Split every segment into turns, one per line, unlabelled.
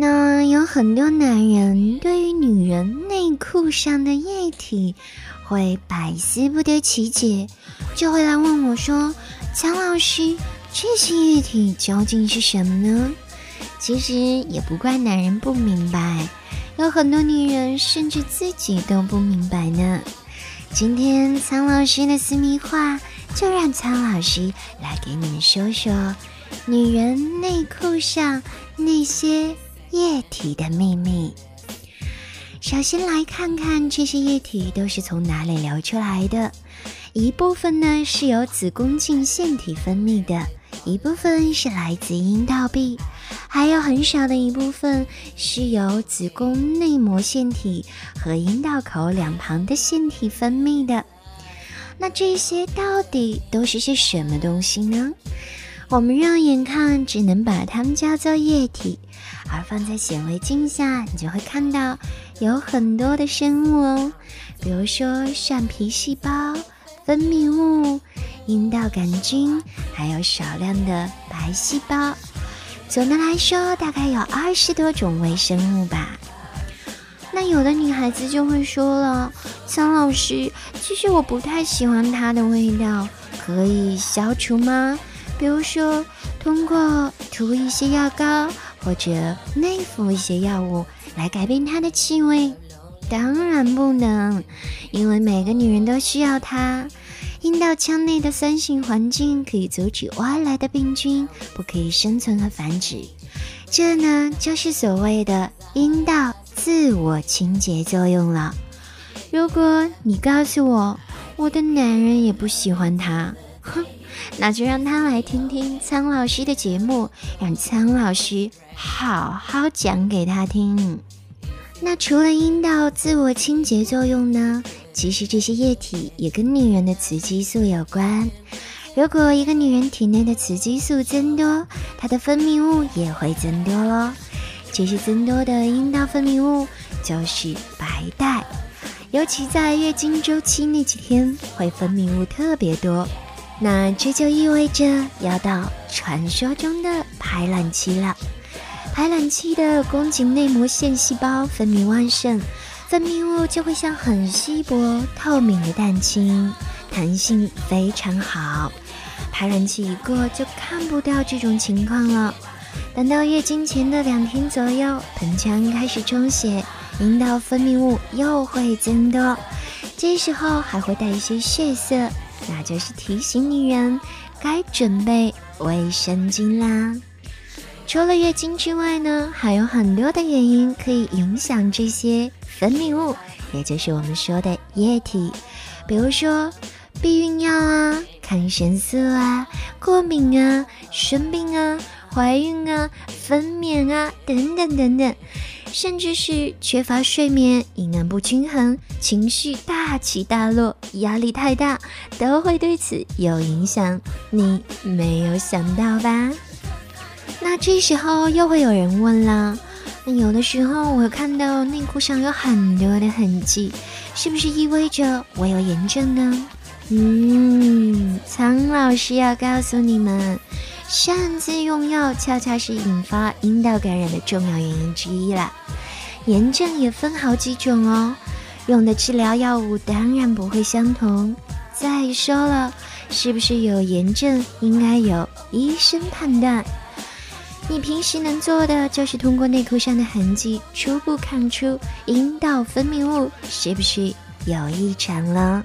那有很多男人对于女人内裤上的液体会百思不得其解，就会来问我说：“苍老师，这些液体究竟是什么呢？”其实也不怪男人不明白，有很多女人甚至自己都不明白呢。今天苍老师的私密话，就让苍老师来给你们说说女人内裤上那些。液体的秘密。首先来看看这些液体都是从哪里流出来的。一部分呢是由子宫颈腺体分泌的，一部分是来自阴道壁，还有很少的一部分是由子宫内膜腺体和阴道口两旁的腺体分泌的。那这些到底都是些什么东西呢？我们肉眼看只能把它们叫做液体，而放在显微镜下，你就会看到有很多的生物哦，比如说上皮细胞、分泌物、阴道杆菌，还有少量的白细胞。总的来说，大概有二十多种微生物吧。那有的女孩子就会说了：“苍老师，其实我不太喜欢它的味道，可以消除吗？”比如说，通过涂一些药膏或者内服一些药物来改变它的气味，当然不能，因为每个女人都需要它。阴道腔内的酸性环境可以阻止外来的病菌不可以生存和繁殖，这呢就是所谓的阴道自我清洁作用了。如果你告诉我，我的男人也不喜欢它，哼。那就让他来听听苍老师的节目，让苍老师好好讲给他听。那除了阴道自我清洁作用呢？其实这些液体也跟女人的雌激素有关。如果一个女人体内的雌激素增多，她的分泌物也会增多咯。这些增多的阴道分泌物就是白带，尤其在月经周期那几天，会分泌物特别多。那这就意味着要到传说中的排卵期了。排卵期的宫颈内膜腺细胞分泌旺盛，分泌物就会像很稀薄透明的蛋清，弹性非常好。排卵期一过就看不到这种情况了。等到月经前的两天左右，盆腔开始充血，阴道分泌物又会增多，这时候还会带一些血色。那就是提醒女人该准备卫生巾啦。除了月经之外呢，还有很多的原因可以影响这些分泌物，也就是我们说的液体，比如说避孕药啊、抗生素啊、过敏啊、生病啊、怀孕啊、分娩啊等等等等。甚至是缺乏睡眠、营养不均衡、情绪大起大落、压力太大，都会对此有影响。你没有想到吧？那这时候又会有人问了：那有的时候我看到内裤上有很多的痕迹，是不是意味着我有炎症呢？嗯，苍老师要告诉你们。擅自用药，恰恰是引发阴道感染的重要原因之一啦。炎症也分好几种哦，用的治疗药物当然不会相同。再说了，是不是有炎症，应该由医生判断。你平时能做的，就是通过内裤上的痕迹，初步看出阴道分泌物是不是有异常了。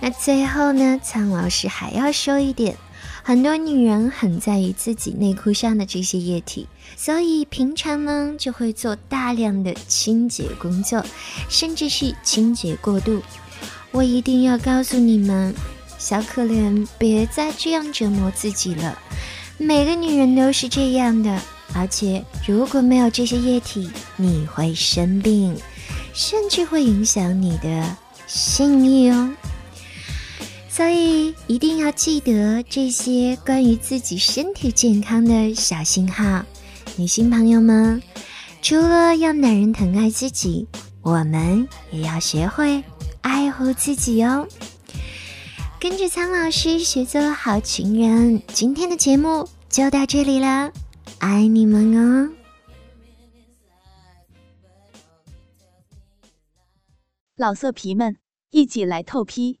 那最后呢，苍老师还要说一点。很多女人很在意自己内裤上的这些液体，所以平常呢就会做大量的清洁工作，甚至是清洁过度。我一定要告诉你们，小可怜，别再这样折磨自己了。每个女人都是这样的，而且如果没有这些液体，你会生病。甚至会影响你的性欲哦。所以一定要记得这些关于自己身体健康的小信号，女性朋友们，除了要男人疼爱自己，我们也要学会爱护自己哦。跟着苍老师学做好情人，今天的节目就到这里了，爱你们哦！
老色皮们，一起来透批！